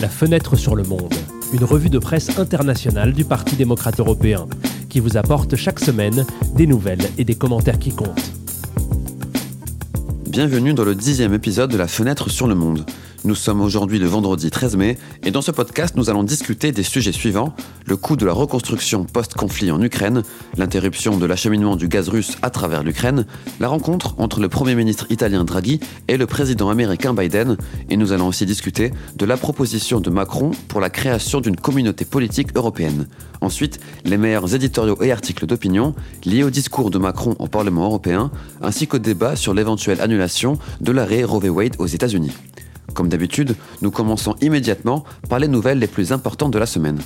La fenêtre sur le monde, une revue de presse internationale du Parti démocrate européen, qui vous apporte chaque semaine des nouvelles et des commentaires qui comptent. Bienvenue dans le dixième épisode de La fenêtre sur le monde. Nous sommes aujourd'hui le vendredi 13 mai et dans ce podcast nous allons discuter des sujets suivants le coût de la reconstruction post-conflit en Ukraine, l'interruption de l'acheminement du gaz russe à travers l'Ukraine, la rencontre entre le Premier ministre italien Draghi et le président américain Biden et nous allons aussi discuter de la proposition de Macron pour la création d'une communauté politique européenne. Ensuite, les meilleurs éditoriaux et articles d'opinion liés au discours de Macron au Parlement européen ainsi qu'au débat sur l'éventuelle annulation de l'arrêt Roe v. Wade aux États-Unis. Comme d'habitude, nous commençons immédiatement par les nouvelles les plus importantes de la semaine.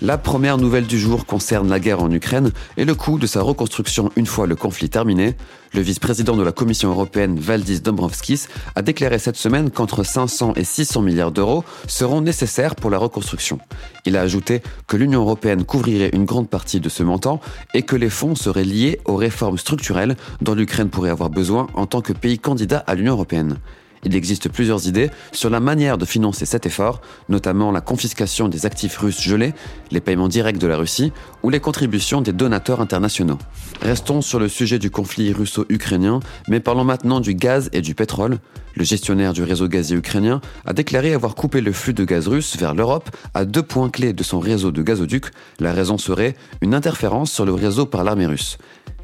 La première nouvelle du jour concerne la guerre en Ukraine et le coût de sa reconstruction une fois le conflit terminé. Le vice-président de la Commission européenne, Valdis Dombrovskis, a déclaré cette semaine qu'entre 500 et 600 milliards d'euros seront nécessaires pour la reconstruction. Il a ajouté que l'Union européenne couvrirait une grande partie de ce montant et que les fonds seraient liés aux réformes structurelles dont l'Ukraine pourrait avoir besoin en tant que pays candidat à l'Union européenne. Il existe plusieurs idées sur la manière de financer cet effort, notamment la confiscation des actifs russes gelés, les paiements directs de la Russie ou les contributions des donateurs internationaux. Restons sur le sujet du conflit russo-ukrainien, mais parlons maintenant du gaz et du pétrole. Le gestionnaire du réseau gazier ukrainien a déclaré avoir coupé le flux de gaz russe vers l'Europe à deux points clés de son réseau de gazoducs. La raison serait une interférence sur le réseau par l'armée russe.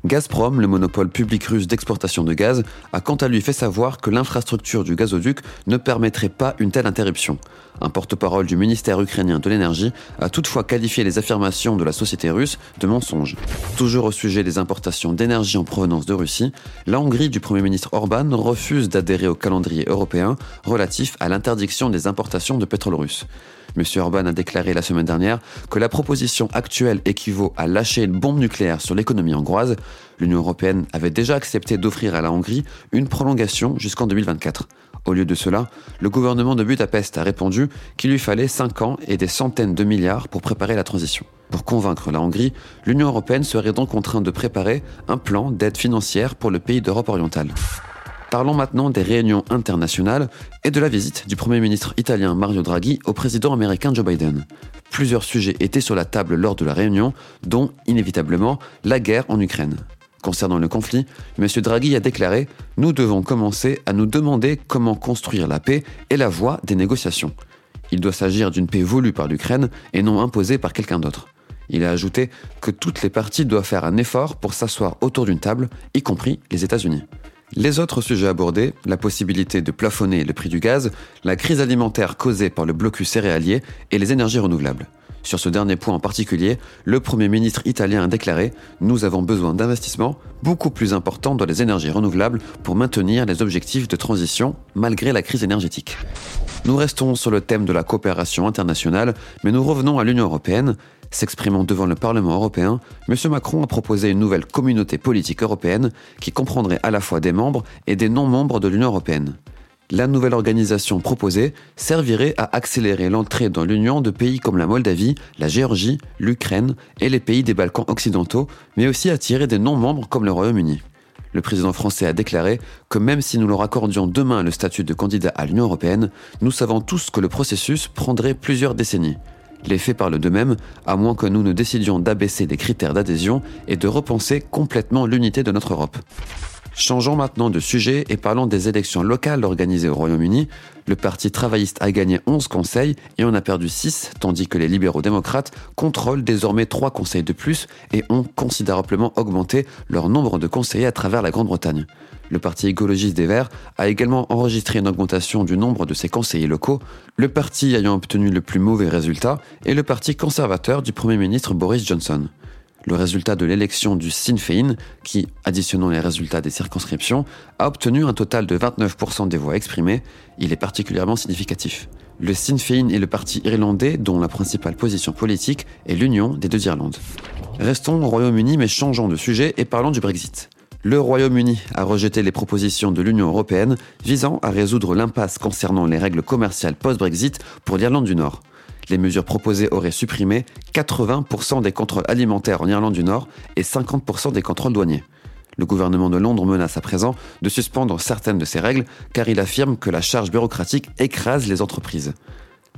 Gazprom, le monopole public russe d'exportation de gaz, a quant à lui fait savoir que l'infrastructure du gazoduc ne permettrait pas une telle interruption. Un porte-parole du ministère ukrainien de l'énergie a toutefois qualifié les affirmations de la société russe de mensonges. Toujours au sujet des importations d'énergie en provenance de Russie, la Hongrie du Premier ministre Orban refuse d'adhérer au calendrier européen relatif à l'interdiction des importations de pétrole russe. M. Orban a déclaré la semaine dernière que la proposition actuelle équivaut à lâcher une bombe nucléaire sur l'économie hongroise. L'Union européenne avait déjà accepté d'offrir à la Hongrie une prolongation jusqu'en 2024. Au lieu de cela, le gouvernement de Budapest a répondu qu'il lui fallait 5 ans et des centaines de milliards pour préparer la transition. Pour convaincre la Hongrie, l'Union européenne serait donc contrainte de préparer un plan d'aide financière pour le pays d'Europe orientale. Parlons maintenant des réunions internationales et de la visite du Premier ministre italien Mario Draghi au président américain Joe Biden. Plusieurs sujets étaient sur la table lors de la réunion, dont inévitablement la guerre en Ukraine. Concernant le conflit, M. Draghi a déclaré Nous devons commencer à nous demander comment construire la paix et la voie des négociations. Il doit s'agir d'une paix voulue par l'Ukraine et non imposée par quelqu'un d'autre. Il a ajouté que toutes les parties doivent faire un effort pour s'asseoir autour d'une table, y compris les États-Unis. Les autres sujets abordés, la possibilité de plafonner le prix du gaz, la crise alimentaire causée par le blocus céréalier et les énergies renouvelables. Sur ce dernier point en particulier, le Premier ministre italien a déclaré ⁇ Nous avons besoin d'investissements beaucoup plus importants dans les énergies renouvelables pour maintenir les objectifs de transition malgré la crise énergétique. Nous restons sur le thème de la coopération internationale, mais nous revenons à l'Union européenne. S'exprimant devant le Parlement européen, M. Macron a proposé une nouvelle communauté politique européenne qui comprendrait à la fois des membres et des non-membres de l'Union européenne. La nouvelle organisation proposée servirait à accélérer l'entrée dans l'Union de pays comme la Moldavie, la Géorgie, l'Ukraine et les pays des Balkans occidentaux, mais aussi attirer des non-membres comme le Royaume-Uni. Le président français a déclaré que même si nous leur accordions demain le statut de candidat à l'Union européenne, nous savons tous que le processus prendrait plusieurs décennies. Les faits parlent d'eux-mêmes, à moins que nous ne décidions d'abaisser les critères d'adhésion et de repenser complètement l'unité de notre Europe. Changeons maintenant de sujet et parlons des élections locales organisées au Royaume-Uni. Le Parti travailliste a gagné 11 conseils et en a perdu 6, tandis que les libéraux démocrates contrôlent désormais 3 conseils de plus et ont considérablement augmenté leur nombre de conseillers à travers la Grande-Bretagne. Le parti écologiste des Verts a également enregistré une augmentation du nombre de ses conseillers locaux, le parti ayant obtenu le plus mauvais résultat est le parti conservateur du Premier ministre Boris Johnson. Le résultat de l'élection du Sinn Féin, qui, additionnant les résultats des circonscriptions, a obtenu un total de 29% des voix exprimées, il est particulièrement significatif. Le Sinn Féin est le parti irlandais dont la principale position politique est l'union des deux Irlandes. Restons au Royaume-Uni mais changeons de sujet et parlons du Brexit le Royaume-Uni a rejeté les propositions de l'Union européenne visant à résoudre l'impasse concernant les règles commerciales post-Brexit pour l'Irlande du Nord. Les mesures proposées auraient supprimé 80% des contrôles alimentaires en Irlande du Nord et 50% des contrôles douaniers. Le gouvernement de Londres menace à présent de suspendre certaines de ces règles car il affirme que la charge bureaucratique écrase les entreprises.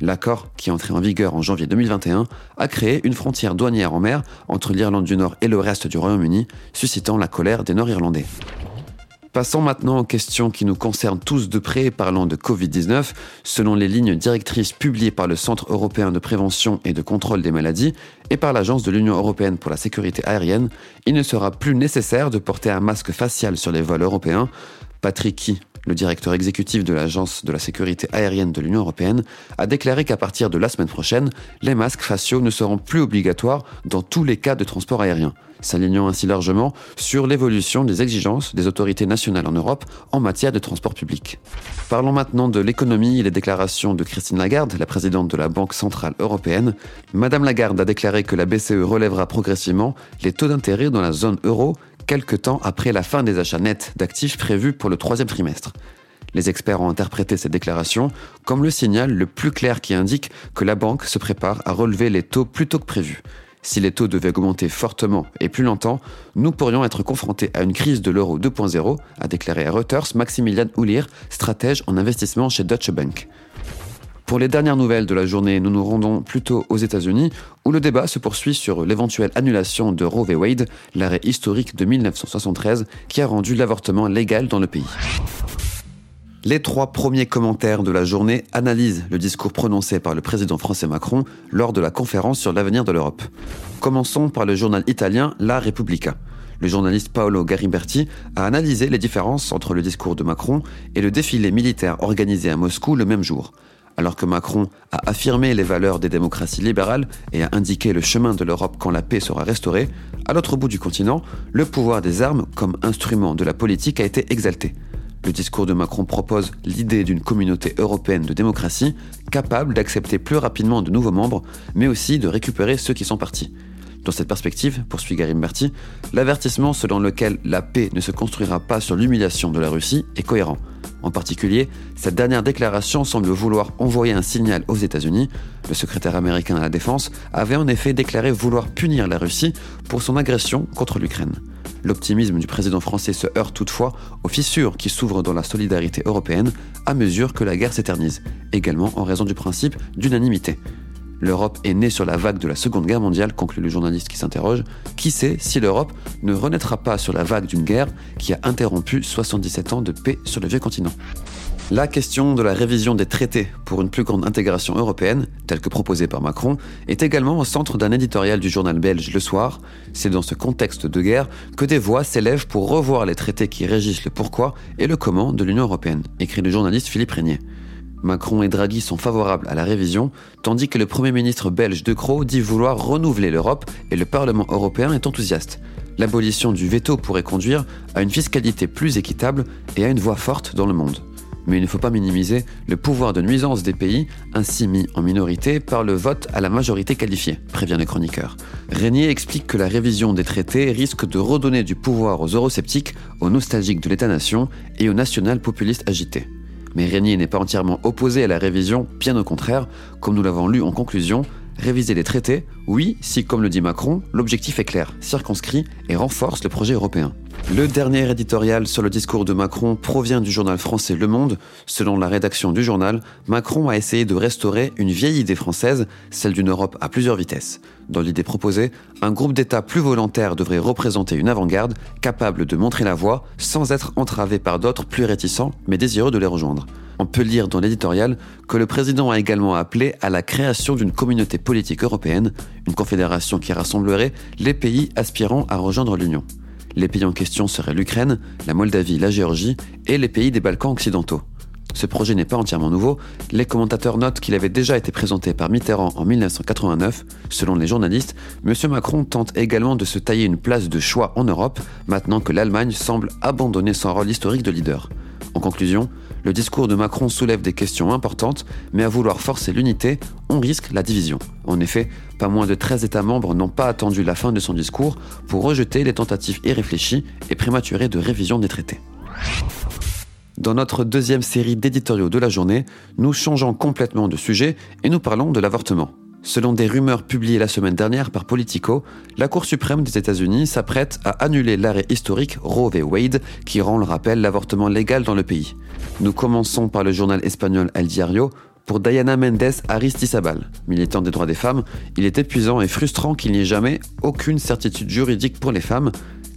L'accord, qui est entré en vigueur en janvier 2021, a créé une frontière douanière en mer entre l'Irlande du Nord et le reste du Royaume-Uni, suscitant la colère des Nord-Irlandais. Passons maintenant aux questions qui nous concernent tous de près, parlant de Covid-19. Selon les lignes directrices publiées par le Centre européen de prévention et de contrôle des maladies et par l'Agence de l'Union européenne pour la sécurité aérienne, il ne sera plus nécessaire de porter un masque facial sur les vols européens. Patrick le directeur exécutif de l'Agence de la sécurité aérienne de l'Union européenne, a déclaré qu'à partir de la semaine prochaine, les masques faciaux ne seront plus obligatoires dans tous les cas de transport aérien, s'alignant ainsi largement sur l'évolution des exigences des autorités nationales en Europe en matière de transport public. Parlons maintenant de l'économie et les déclarations de Christine Lagarde, la présidente de la Banque centrale européenne. Madame Lagarde a déclaré que la BCE relèvera progressivement les taux d'intérêt dans la zone euro quelques temps après la fin des achats nets d'actifs prévus pour le troisième trimestre. Les experts ont interprété cette déclaration comme le signal le plus clair qui indique que la banque se prépare à relever les taux plus tôt que prévu. Si les taux devaient augmenter fortement et plus longtemps, nous pourrions être confrontés à une crise de l'euro 2.0, a déclaré à Reuters Maximilian Oulir, stratège en investissement chez Deutsche Bank. Pour les dernières nouvelles de la journée, nous nous rendons plutôt aux États-Unis, où le débat se poursuit sur l'éventuelle annulation de Roe v. Wade, l'arrêt historique de 1973 qui a rendu l'avortement légal dans le pays. Les trois premiers commentaires de la journée analysent le discours prononcé par le président français Macron lors de la conférence sur l'avenir de l'Europe. Commençons par le journal italien La Repubblica. Le journaliste Paolo Gariberti a analysé les différences entre le discours de Macron et le défilé militaire organisé à Moscou le même jour. Alors que Macron a affirmé les valeurs des démocraties libérales et a indiqué le chemin de l'Europe quand la paix sera restaurée, à l'autre bout du continent, le pouvoir des armes comme instrument de la politique a été exalté. Le discours de Macron propose l'idée d'une communauté européenne de démocratie capable d'accepter plus rapidement de nouveaux membres, mais aussi de récupérer ceux qui sont partis. Dans cette perspective, poursuit Garim Berti, l'avertissement selon lequel la paix ne se construira pas sur l'humiliation de la Russie est cohérent. En particulier, cette dernière déclaration semble vouloir envoyer un signal aux États-Unis. Le secrétaire américain à la Défense avait en effet déclaré vouloir punir la Russie pour son agression contre l'Ukraine. L'optimisme du président français se heurte toutefois aux fissures qui s'ouvrent dans la solidarité européenne à mesure que la guerre s'éternise, également en raison du principe d'unanimité. L'Europe est née sur la vague de la Seconde Guerre mondiale, conclut le journaliste qui s'interroge. Qui sait si l'Europe ne renaîtra pas sur la vague d'une guerre qui a interrompu 77 ans de paix sur le vieux continent? La question de la révision des traités pour une plus grande intégration européenne, telle que proposée par Macron, est également au centre d'un éditorial du journal belge Le Soir. C'est dans ce contexte de guerre que des voix s'élèvent pour revoir les traités qui régissent le pourquoi et le comment de l'Union européenne, écrit le journaliste Philippe Régnier. Macron et Draghi sont favorables à la révision, tandis que le Premier ministre belge De Croo dit vouloir renouveler l'Europe et le Parlement européen est enthousiaste. L'abolition du veto pourrait conduire à une fiscalité plus équitable et à une voix forte dans le monde. Mais il ne faut pas minimiser le pouvoir de nuisance des pays, ainsi mis en minorité par le vote à la majorité qualifiée, prévient les chroniqueurs. Régnier explique que la révision des traités risque de redonner du pouvoir aux eurosceptiques, aux nostalgiques de l'État-nation et aux national-populistes agités. Mais Régnier n'est pas entièrement opposé à la révision, bien au contraire, comme nous l'avons lu en conclusion, réviser les traités, oui, si, comme le dit Macron, l'objectif est clair, circonscrit et renforce le projet européen. Le dernier éditorial sur le discours de Macron provient du journal français Le Monde. Selon la rédaction du journal, Macron a essayé de restaurer une vieille idée française, celle d'une Europe à plusieurs vitesses. Dans l'idée proposée, un groupe d'États plus volontaires devrait représenter une avant-garde, capable de montrer la voie sans être entravé par d'autres plus réticents mais désireux de les rejoindre. On peut lire dans l'éditorial que le président a également appelé à la création d'une communauté politique européenne, une confédération qui rassemblerait les pays aspirant à rejoindre l'Union. Les pays en question seraient l'Ukraine, la Moldavie, la Géorgie et les pays des Balkans occidentaux. Ce projet n'est pas entièrement nouveau, les commentateurs notent qu'il avait déjà été présenté par Mitterrand en 1989. Selon les journalistes, M. Macron tente également de se tailler une place de choix en Europe, maintenant que l'Allemagne semble abandonner son rôle historique de leader. En conclusion, le discours de Macron soulève des questions importantes, mais à vouloir forcer l'unité, on risque la division. En effet, pas moins de 13 États membres n'ont pas attendu la fin de son discours pour rejeter les tentatives irréfléchies et prématurées de révision des traités. Dans notre deuxième série d'éditoriaux de la journée, nous changeons complètement de sujet et nous parlons de l'avortement. Selon des rumeurs publiées la semaine dernière par Politico, la Cour suprême des États-Unis s'apprête à annuler l'arrêt historique Roe v. Wade qui rend le rappel l'avortement légal dans le pays. Nous commençons par le journal espagnol El Diario. Pour Diana Mendes Aristizabal, militante des droits des femmes, il est épuisant et frustrant qu'il n'y ait jamais aucune certitude juridique pour les femmes,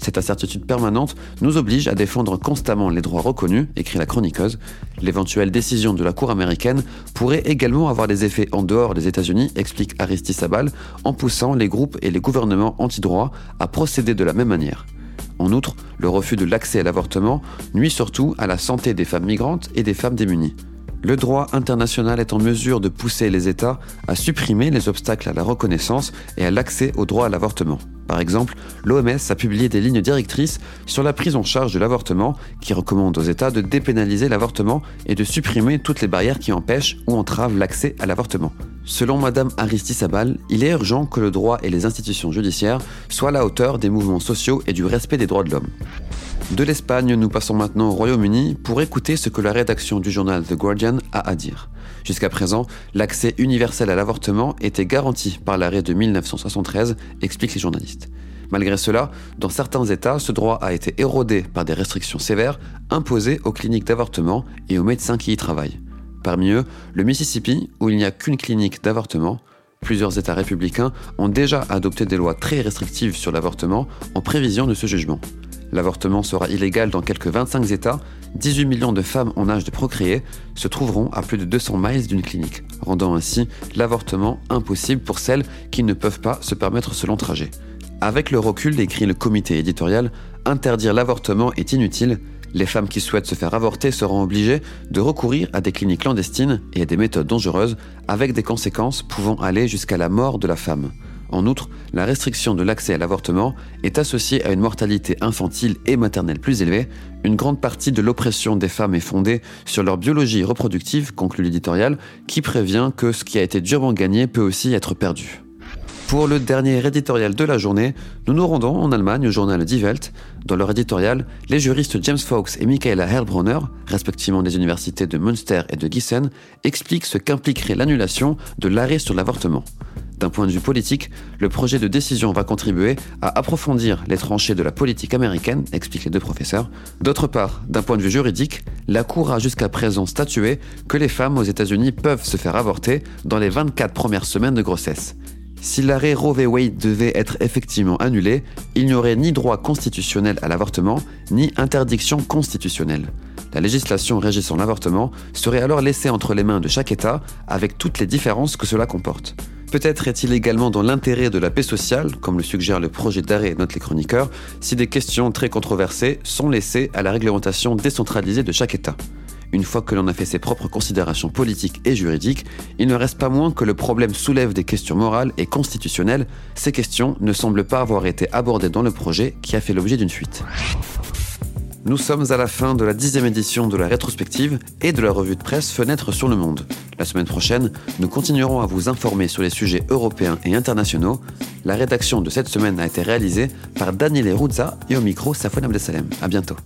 cette incertitude permanente nous oblige à défendre constamment les droits reconnus, écrit la chroniqueuse. L'éventuelle décision de la Cour américaine pourrait également avoir des effets en dehors des États-Unis, explique Aristi Sabal, en poussant les groupes et les gouvernements anti-droits à procéder de la même manière. En outre, le refus de l'accès à l'avortement nuit surtout à la santé des femmes migrantes et des femmes démunies. Le droit international est en mesure de pousser les États à supprimer les obstacles à la reconnaissance et à l'accès au droit à l'avortement. Par exemple, l'OMS a publié des lignes directrices sur la prise en charge de l'avortement qui recommandent aux États de dépénaliser l'avortement et de supprimer toutes les barrières qui empêchent ou entravent l'accès à l'avortement. Selon Madame Sabal, il est urgent que le droit et les institutions judiciaires soient à la hauteur des mouvements sociaux et du respect des droits de l'homme. De l'Espagne, nous passons maintenant au Royaume-Uni pour écouter ce que la rédaction du journal The Guardian a à dire. Jusqu'à présent, l'accès universel à l'avortement était garanti par l'arrêt de 1973, expliquent les journalistes. Malgré cela, dans certains États, ce droit a été érodé par des restrictions sévères imposées aux cliniques d'avortement et aux médecins qui y travaillent. Parmi eux, le Mississippi, où il n'y a qu'une clinique d'avortement, Plusieurs États républicains ont déjà adopté des lois très restrictives sur l'avortement en prévision de ce jugement. L'avortement sera illégal dans quelques 25 États. 18 millions de femmes en âge de procréer se trouveront à plus de 200 miles d'une clinique, rendant ainsi l'avortement impossible pour celles qui ne peuvent pas se permettre ce long trajet. Avec le recul, écrit le comité éditorial, interdire l'avortement est inutile. Les femmes qui souhaitent se faire avorter seront obligées de recourir à des cliniques clandestines et à des méthodes dangereuses, avec des conséquences pouvant aller jusqu'à la mort de la femme. En outre, la restriction de l'accès à l'avortement est associée à une mortalité infantile et maternelle plus élevée. Une grande partie de l'oppression des femmes est fondée sur leur biologie reproductive, conclut l'éditorial, qui prévient que ce qui a été durement gagné peut aussi être perdu. Pour le dernier éditorial de la journée, nous nous rendons en Allemagne au journal Die Welt. Dans leur éditorial, les juristes James Fox et Michaela Heilbronner, respectivement des universités de Münster et de Gießen, expliquent ce qu'impliquerait l'annulation de l'arrêt sur l'avortement. D'un point de vue politique, le projet de décision va contribuer à approfondir les tranchées de la politique américaine, expliquent les deux professeurs. D'autre part, d'un point de vue juridique, la Cour a jusqu'à présent statué que les femmes aux États-Unis peuvent se faire avorter dans les 24 premières semaines de grossesse. Si l'arrêt Roe v. Wade devait être effectivement annulé, il n'y aurait ni droit constitutionnel à l'avortement, ni interdiction constitutionnelle. La législation régissant l'avortement serait alors laissée entre les mains de chaque État, avec toutes les différences que cela comporte. Peut-être est-il également dans l'intérêt de la paix sociale, comme le suggère le projet d'arrêt note les chroniqueurs, si des questions très controversées sont laissées à la réglementation décentralisée de chaque État. Une fois que l'on a fait ses propres considérations politiques et juridiques, il ne reste pas moins que le problème soulève des questions morales et constitutionnelles. Ces questions ne semblent pas avoir été abordées dans le projet qui a fait l'objet d'une fuite. Nous sommes à la fin de la dixième édition de la rétrospective et de la revue de presse Fenêtre sur le Monde. La semaine prochaine, nous continuerons à vous informer sur les sujets européens et internationaux. La rédaction de cette semaine a été réalisée par Daniel Ruzza et au micro Safon Abdesalem. À bientôt.